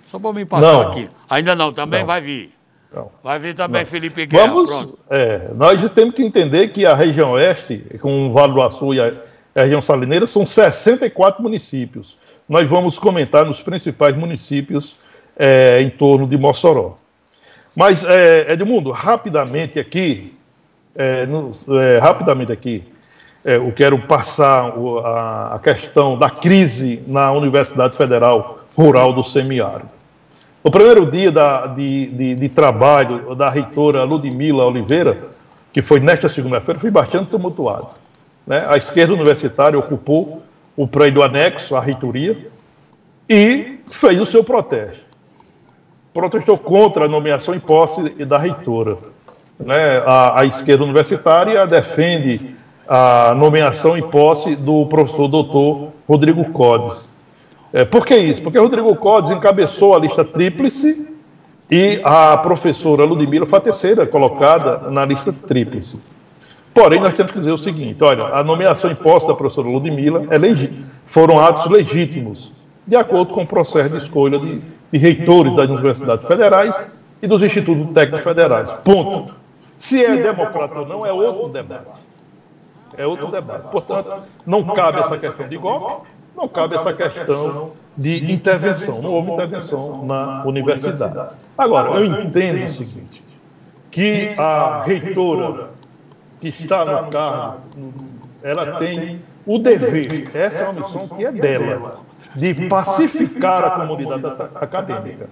Só para me passar não. aqui. Ainda não, também não. vai vir. Não. Vai vir também. Felipe Guerra. Vamos, é, nós temos que entender que a região oeste, com o Vale do Açu e a, a região salineira, são 64 municípios. Nós vamos comentar nos principais municípios é, em torno de Mossoró. Mas, é, Edmundo, rapidamente aqui, é, no, é, rapidamente aqui, é, eu quero passar o, a, a questão da crise na Universidade Federal Rural do Semiárido. O primeiro dia da, de, de, de, trabalho da reitora Ludmila Oliveira, que foi nesta segunda-feira, foi bastante tumultuado. Né? A esquerda universitária ocupou o prédio anexo à reitoria e fez o seu protesto. Protestou contra a nomeação em posse da reitora. Né? A, a esquerda universitária defende a nomeação em posse do professor doutor Rodrigo Codes. É, por que isso? Porque Rodrigo Codes encabeçou a lista tríplice e a professora Ludmila foi a terceira colocada na lista tríplice. Porém, nós temos que dizer o seguinte: olha, a nomeação imposta da professora Ludmila é foram atos legítimos, de acordo com o processo de escolha de, de reitores das universidades federais e dos institutos técnicos federais. Ponto. Se é democrático ou não, é outro debate. É outro debate. Portanto, não cabe essa questão de golpe não cabe essa questão de intervenção. Não houve intervenção na universidade. Agora, eu entendo o seguinte: que a reitora que está no cargo, ela tem o dever, essa é uma missão que é dela, de pacificar a comunidade acadêmica.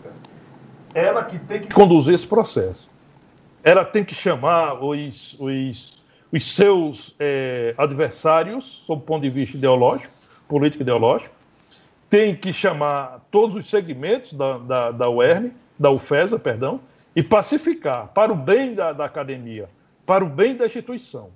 Ela que tem que conduzir esse processo. Ela tem que chamar os, os, os seus é, adversários, sob o ponto de vista ideológico, político ideológico, tem que chamar todos os segmentos da, da, da UERN, da UFESA, perdão, e pacificar para o bem da, da academia, para o bem da instituição.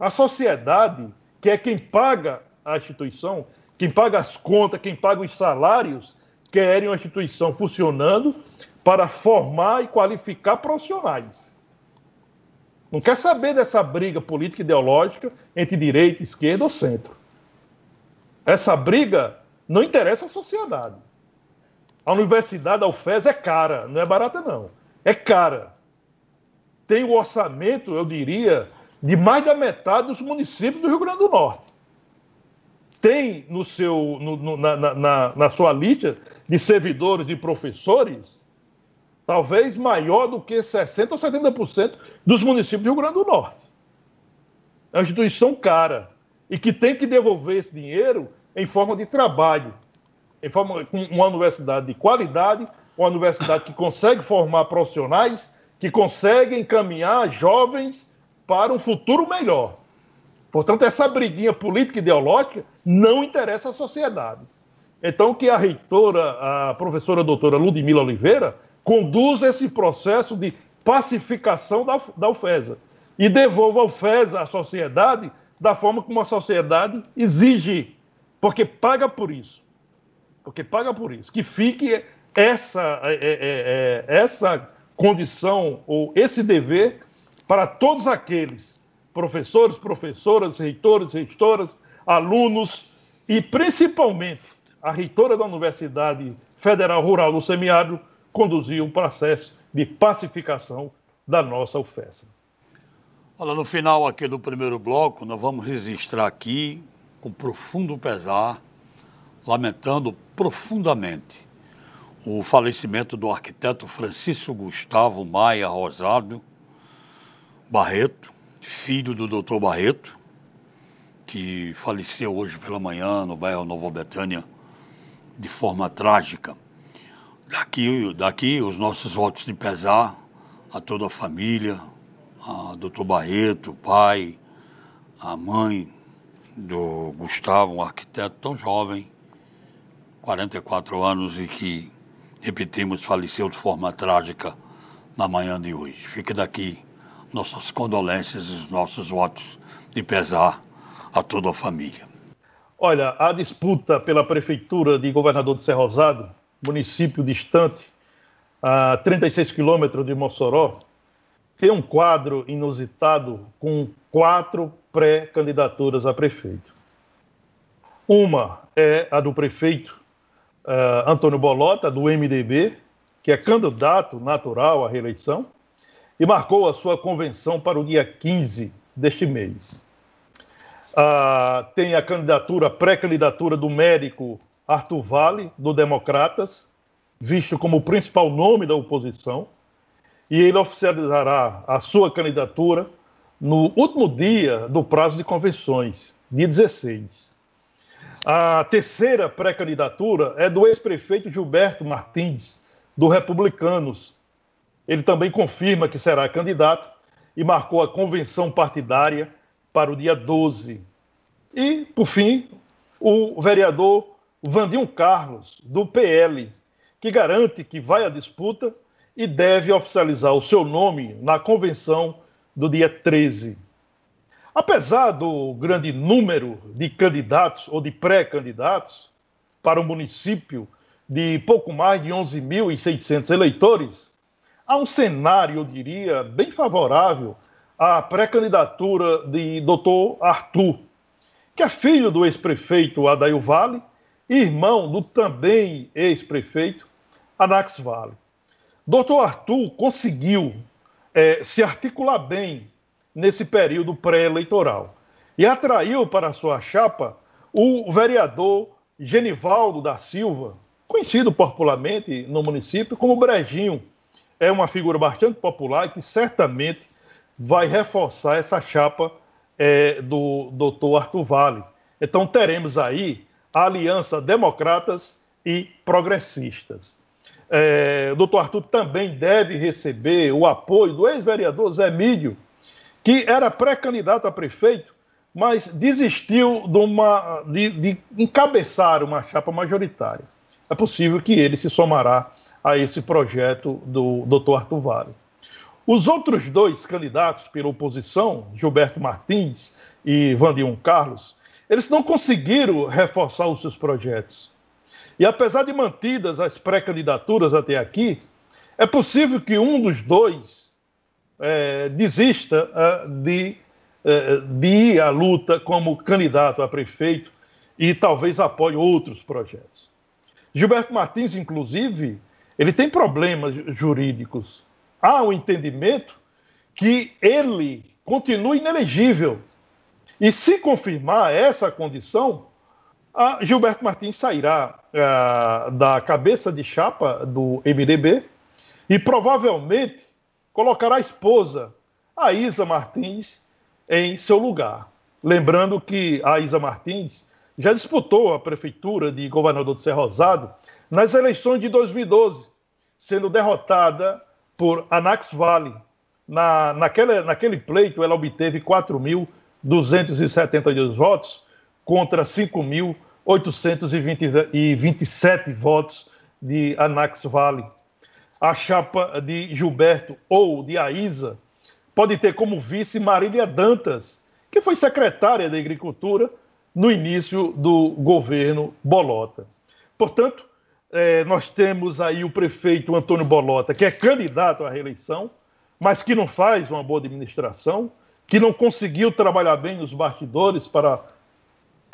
A sociedade, que é quem paga a instituição, quem paga as contas, quem paga os salários, querem uma instituição funcionando para formar e qualificar profissionais. Não quer saber dessa briga política ideológica entre direita, esquerda ou centro. Essa briga não interessa à sociedade. A universidade, da UFES, é cara, não é barata, não. É cara. Tem o orçamento, eu diria, de mais da metade dos municípios do Rio Grande do Norte. Tem no seu, no, no, na, na, na sua lista de servidores e professores, talvez maior do que 60% ou 70% dos municípios do Rio Grande do Norte. É uma instituição cara e que tem que devolver esse dinheiro em forma de trabalho, em forma com uma universidade de qualidade, uma universidade que consegue formar profissionais, que consegue encaminhar jovens para um futuro melhor. Portanto, essa briguinha política e ideológica não interessa à sociedade. Então, que a reitora, a professora doutora Ludmila Oliveira, conduza esse processo de pacificação da, da UFESA e devolva a UFESA à sociedade da forma como a sociedade exige, porque paga por isso. Porque paga por isso. Que fique essa, é, é, é, é essa condição ou esse dever para todos aqueles professores, professoras, reitores, reitoras, alunos e principalmente a reitora da Universidade Federal Rural do Semiárido conduziu um processo de pacificação da nossa UFESA. Olha, no final aqui do primeiro bloco, nós vamos registrar aqui, com profundo pesar, lamentando profundamente o falecimento do arquiteto Francisco Gustavo Maia Rosado Barreto, filho do doutor Barreto, que faleceu hoje pela manhã no bairro Nova Betânia de forma trágica. Daqui, daqui os nossos votos de pesar a toda a família, a doutor Barreto, o pai, a mãe do Gustavo, um arquiteto tão jovem, 44 anos e que, repetimos, faleceu de forma trágica na manhã de hoje. Fica daqui nossas condolências e os nossos votos de pesar a toda a família. Olha, a disputa pela prefeitura de Governador de Rosado município distante, a 36 quilômetros de Mossoró, tem um quadro inusitado com quatro pré-candidaturas a prefeito. Uma é a do prefeito uh, Antônio Bolota, do MDB, que é candidato natural à reeleição, e marcou a sua convenção para o dia 15 deste mês. Uh, tem a candidatura, pré-candidatura do médico Arthur Vale, do Democratas, visto como o principal nome da oposição, e ele oficializará a sua candidatura no último dia do prazo de convenções, dia 16. A terceira pré-candidatura é do ex-prefeito Gilberto Martins, do Republicanos. Ele também confirma que será candidato e marcou a convenção partidária para o dia 12. E, por fim, o vereador Vandinho Carlos, do PL, que garante que vai à disputa e deve oficializar o seu nome na convenção do dia 13. Apesar do grande número de candidatos ou de pré-candidatos para o município de pouco mais de 11.600 eleitores, há um cenário, eu diria, bem favorável à pré-candidatura de Dr. Arthur, que é filho do ex-prefeito Adail Vale irmão do também ex-prefeito Anax Vale. Doutor Arthur conseguiu é, se articular bem nesse período pré-eleitoral e atraiu para sua chapa o vereador Genivaldo da Silva, conhecido popularmente no município como Brejinho. É uma figura bastante popular que certamente vai reforçar essa chapa é, do doutor Arthur Vale. Então teremos aí a aliança democratas e progressistas. É, doutor Arthur também deve receber o apoio do ex-vereador Zé Mídio, que era pré-candidato a prefeito, mas desistiu de, uma, de, de encabeçar uma chapa majoritária. É possível que ele se somará a esse projeto do doutor Arthur Vale. Os outros dois candidatos pela oposição, Gilberto Martins e Vandinho Carlos, eles não conseguiram reforçar os seus projetos. E apesar de mantidas as pré-candidaturas até aqui, é possível que um dos dois é, desista é, de, é, de ir à luta como candidato a prefeito e talvez apoie outros projetos. Gilberto Martins, inclusive, ele tem problemas jurídicos. Há um entendimento que ele continua inelegível. E se confirmar essa condição, Gilberto Martins sairá uh, da cabeça de chapa do MDB e provavelmente colocará a esposa, a Isa Martins, em seu lugar. Lembrando que a Isa Martins já disputou a prefeitura de governador de Serra Rosado nas eleições de 2012, sendo derrotada por Anax Vale. Na, naquele, naquele pleito, ela obteve 4.272 votos contra 5.827 votos de Anax Vale. A chapa de Gilberto ou de Aísa pode ter como vice Marília Dantas, que foi secretária da Agricultura no início do governo Bolota. Portanto, é, nós temos aí o prefeito Antônio Bolota, que é candidato à reeleição, mas que não faz uma boa administração, que não conseguiu trabalhar bem nos bastidores para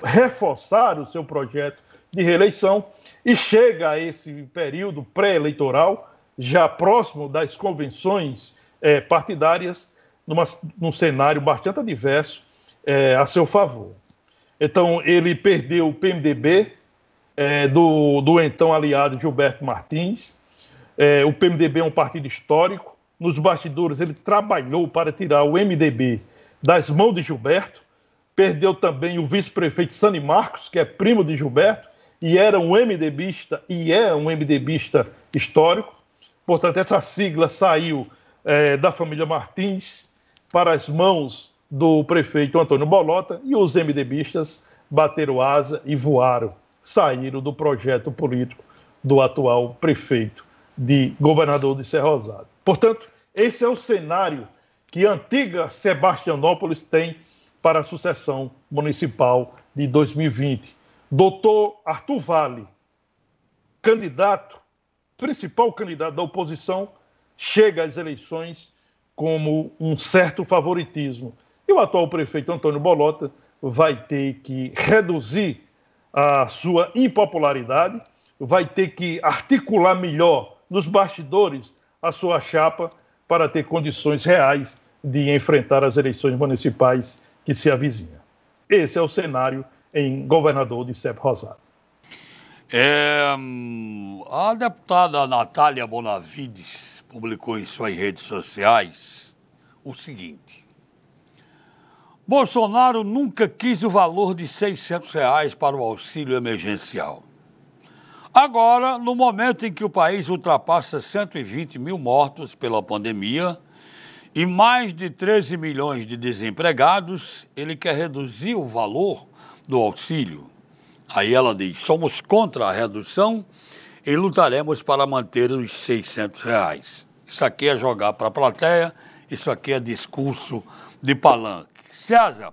reforçar o seu projeto de reeleição e chega a esse período pré-eleitoral, já próximo das convenções é, partidárias, numa, num cenário bastante adverso é, a seu favor. Então, ele perdeu o PMDB é, do, do então aliado Gilberto Martins. É, o PMDB é um partido histórico. Nos bastidores, ele trabalhou para tirar o MDB das mãos de Gilberto. Perdeu também o vice-prefeito Sani Marcos, que é primo de Gilberto, e era um MDBista e é um MDBista histórico. Portanto, essa sigla saiu é, da família Martins para as mãos do prefeito Antônio Bolota e os MDBistas bateram asa e voaram, saíram do projeto político do atual prefeito de governador de Serra Rosada. Portanto, esse é o cenário que a antiga Sebastianópolis tem para a sucessão municipal de 2020. Doutor Arthur Vale, candidato, principal candidato da oposição, chega às eleições como um certo favoritismo e o atual prefeito Antônio Bolota vai ter que reduzir a sua impopularidade, vai ter que articular melhor nos bastidores a sua chapa para ter condições reais de enfrentar as eleições municipais que se avizinham. Esse é o cenário em governador de Sep Rosado. É, a deputada Natália Bonavides publicou em suas redes sociais o seguinte: Bolsonaro nunca quis o valor de 600 reais para o auxílio emergencial. Agora, no momento em que o país ultrapassa 120 mil mortos pela pandemia e mais de 13 milhões de desempregados, ele quer reduzir o valor do auxílio. Aí ela diz: somos contra a redução e lutaremos para manter os 600 reais. Isso aqui é jogar para a plateia, isso aqui é discurso de palanque. César.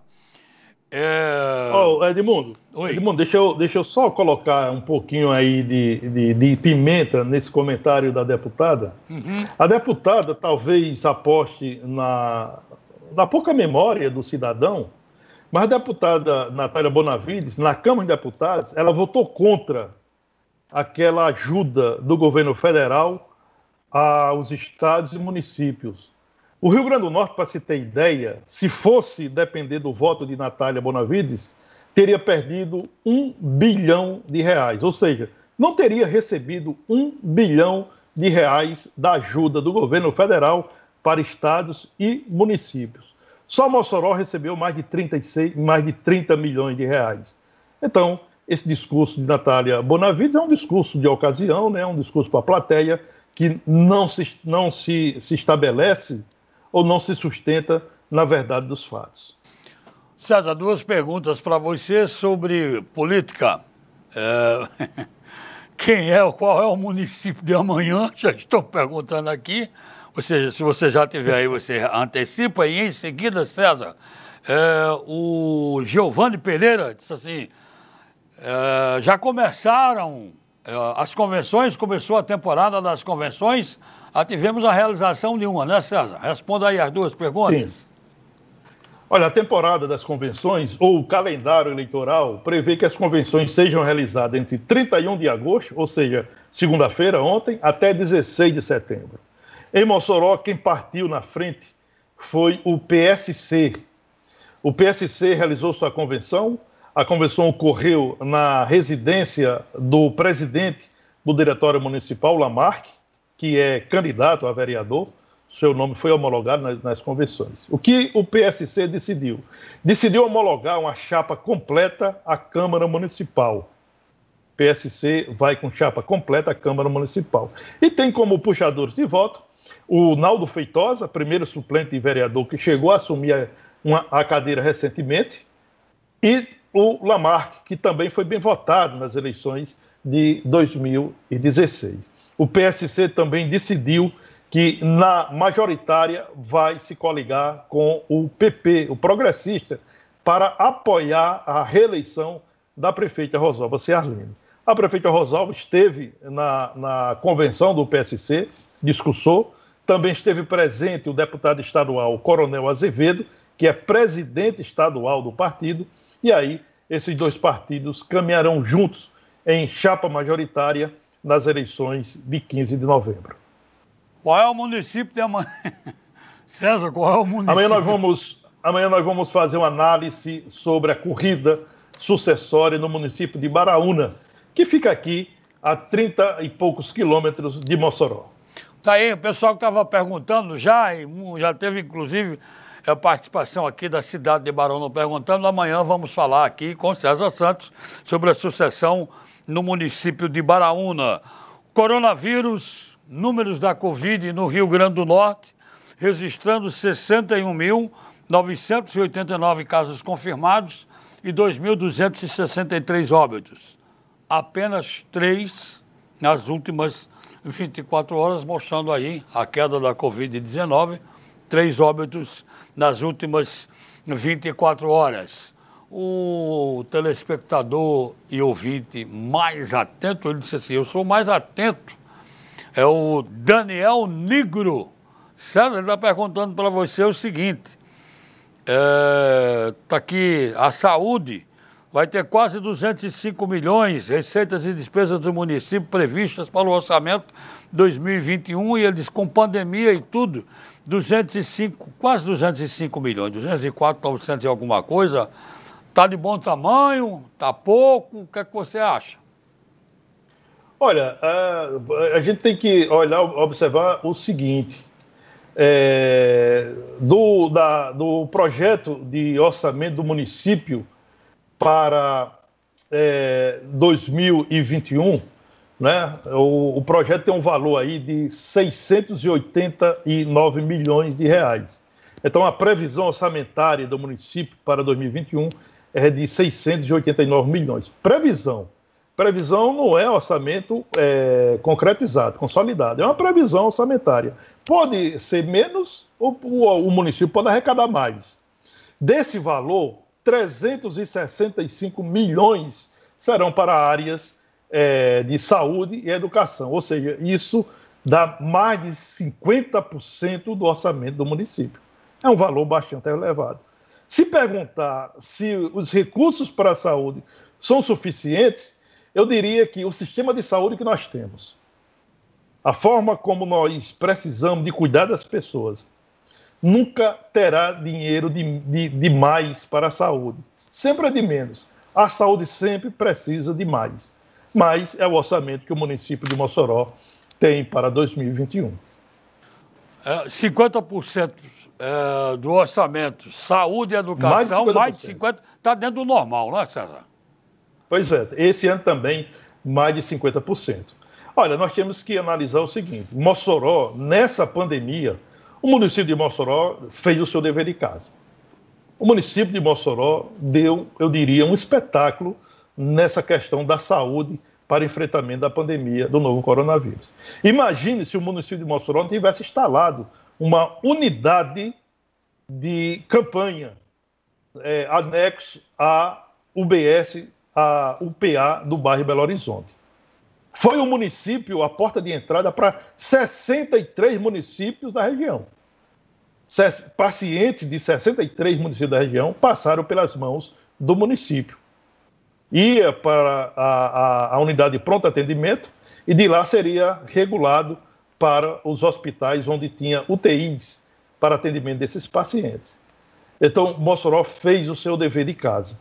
É... Oh, Edmundo, Oi. Edmundo deixa, eu, deixa eu só colocar um pouquinho aí de, de, de pimenta nesse comentário da deputada. Uhum. A deputada talvez aposte na, na pouca memória do cidadão, mas a deputada Natália Bonavides, na Câmara de Deputados, ela votou contra aquela ajuda do governo federal aos estados e municípios. O Rio Grande do Norte, para se ter ideia, se fosse depender do voto de Natália Bonavides, teria perdido um bilhão de reais. Ou seja, não teria recebido um bilhão de reais da ajuda do governo federal para estados e municípios. Só Mossoró recebeu mais de, 36, mais de 30 milhões de reais. Então, esse discurso de Natália Bonavides é um discurso de ocasião, né? um discurso para a plateia que não se, não se, se estabelece ou não se sustenta na verdade dos fatos. César, duas perguntas para você sobre política. É... Quem é, qual é o município de amanhã? Já estão perguntando aqui. Ou seja, se você já tiver aí, você antecipa. E em seguida, César, é, o Giovanni Pereira disse assim: é, já começaram É, as convenções, começou a temporada das convenções, tivemos a realização de uma, né, César? Responda aí as duas perguntas. Sim. Olha, a temporada das convenções, ou o calendário eleitoral, prevê que as convenções sejam realizadas entre 31 de agosto, ou seja, segunda-feira, ontem, até 16 de setembro. Em Mossoró, quem partiu na frente foi o PSC. O PSC realizou sua convenção, a convenção ocorreu na residência do presidente do Diretório Municipal, Lamarck, que é candidato a vereador seu nome foi homologado nas, nas, convenções. O que o PSC decidiu? Decidiu homologar uma chapa completa à Câmara Municipal. PSC vai com chapa completa à Câmara Municipal. E tem como puxadores de voto o Naldo Feitosa, primeiro suplente de vereador que chegou a assumir uma, a cadeira recentemente, e o Lamarck, que também foi bem votado nas eleições de 2016. O PSC também decidiu que na majoritária vai se coligar com o PP, o progressista, para apoiar a reeleição da prefeita Rosalba Ciarline. A prefeita Rosalba esteve na, na convenção do PSC, discursou, também esteve presente o deputado estadual Coronel Azevedo, que é presidente estadual do partido, e aí esses dois partidos caminharão juntos em chapa majoritária nas eleições de 15 de novembro. Qual é o município de amanhã? César, qual é o município? Amanhã nós vamos, amanhã nós vamos fazer uma análise sobre a corrida sucessória no município de Baraúna, que fica aqui a 30 e poucos quilômetros de Mossoró. Tá aí, o pessoal que estava perguntando já, já teve inclusive a participação aqui da cidade de Baraúna perguntando. Amanhã vamos falar aqui com César Santos sobre a sucessão no município de Baraúna. Coronavírus números da Covid no Rio Grande do Norte, registrando 61.989 casos confirmados e 2.263 óbitos. Apenas três nas últimas 24 horas, mostrando aí a queda da Covid-19, três óbitos nas últimas 24 horas. O telespectador e ouvinte mais atento, ele disse assim: Eu sou mais atento é o Daniel Negro. César está perguntando para você o seguinte: está é, aqui a saúde vai ter quase 205 milhões, receitas e despesas do município previstas para o orçamento 2021 e eles com pandemia e tudo, 205, quase 205 milhões, 204, 900 e alguma coisa, tá de bom tamanho, tá pouco, o que é que você acha? Olha, a, a gente tem que olhar, observar o seguinte: é, do, da, do projeto de orçamento do município para é, 2021, né, o, o, projeto tem um valor aí de 689 milhões de reais. Então, a previsão orçamentária do município para 2021 é de 689 milhões. Previsão. Previsão não é orçamento é, concretizado, consolidado, é uma previsão orçamentária. Pode ser menos ou o, o município pode arrecadar mais. Desse valor, 365 milhões serão para áreas é, de saúde e educação, ou seja, isso dá mais de 50% do orçamento do município. É um valor bastante elevado. Se perguntar se os recursos para a saúde são suficientes, eu diria que o sistema de saúde que nós temos, a forma como nós precisamos de cuidar das pessoas, nunca terá dinheiro de, de, de mais para a saúde. Sempre é de menos. A saúde sempre precisa de mais. Mas é o orçamento que o município de Mossoró tem para 2021. É, 50% é, do orçamento, saúde e educação, mais de 50%, está 50, dentro do normal, não é, César? Pois é, esse ano também mais de 50%. Olha, nós temos que analisar o seguinte: Mossoró, nessa pandemia, o município de Mossoró fez o seu dever de casa. O município de Mossoró deu, eu diria, um espetáculo nessa questão da saúde para enfrentamento da pandemia do novo coronavírus. Imagine se o município de Mossoró não tivesse instalado uma unidade de campanha é, anexo à UBS a UPA do bairro Belo Horizonte. foi o município a porta de entrada para 63 municípios da região. Pacientes de 63 municípios da região passaram pelas mãos do município. Ia para a, a, a unidade de pronto atendimento e de lá seria regulado para os hospitais onde tinha UTIs para atendimento desses pacientes. Então, Mossoró fez o seu dever de casa.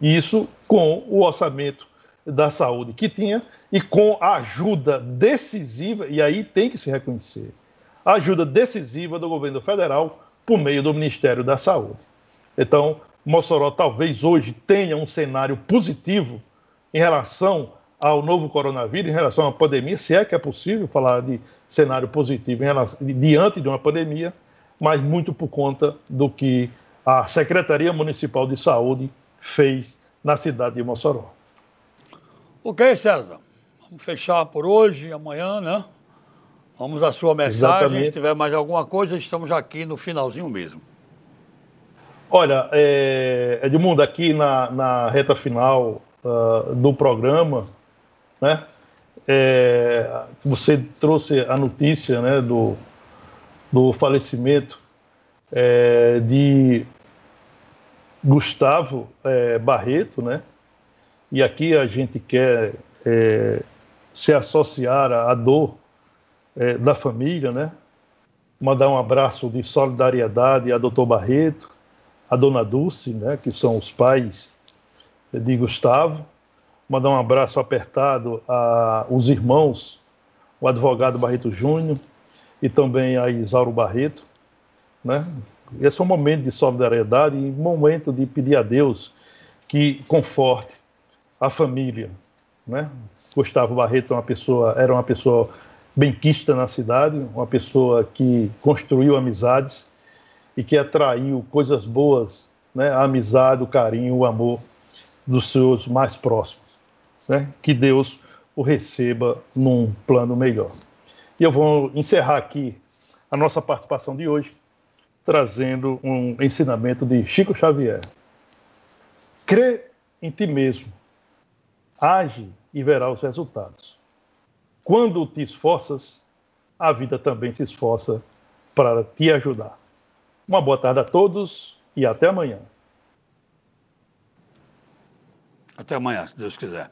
Isso com o orçamento da saúde que tinha e com a ajuda decisiva, e aí tem que se reconhecer, a ajuda decisiva do governo federal por meio do Ministério da Saúde. Então, Mossoró talvez hoje tenha um cenário positivo em relação ao novo coronavírus, em relação à pandemia, se é que é possível falar de cenário positivo relação, diante de uma pandemia, mas muito por conta do que a Secretaria Municipal de Saúde fez na cidade de Mossoró. Ok, César. Vamos fechar por hoje, amanhã, né? Vamos à sua mensagem. Exatamente. Se tiver mais alguma coisa, estamos aqui no finalzinho mesmo. Olha, é, Edmundo, aqui na, na reta final uh, do programa, né? É, você trouxe a notícia né, do, do falecimento é, de Gustavo é, Barreto, né? E aqui a gente quer é, se associar à dor é, da família, né? Mandar um abraço de solidariedade a doutor Barreto, a dona Dulce, né? Que são os pais de Gustavo. Mandar um abraço apertado aos irmãos, o advogado Barreto Júnior e também a Isauro Barreto, né? Esse é um momento de solidariedade e um momento de pedir a Deus que conforte a família. Né? Gustavo Barreto é uma pessoa, era uma pessoa benquista na cidade, uma pessoa que construiu amizades e que atraiu coisas boas, né? a amizade, o carinho, o amor dos seus mais próximos. Né? Que Deus o receba num plano melhor. E eu vou encerrar aqui a nossa participação de hoje trazendo um ensinamento de Chico Xavier. Crê em ti mesmo, age e verá os resultados. Quando te esforças, a vida também se esforça para te ajudar. Uma boa tarde a todos e até amanhã. Até amanhã, se Deus quiser.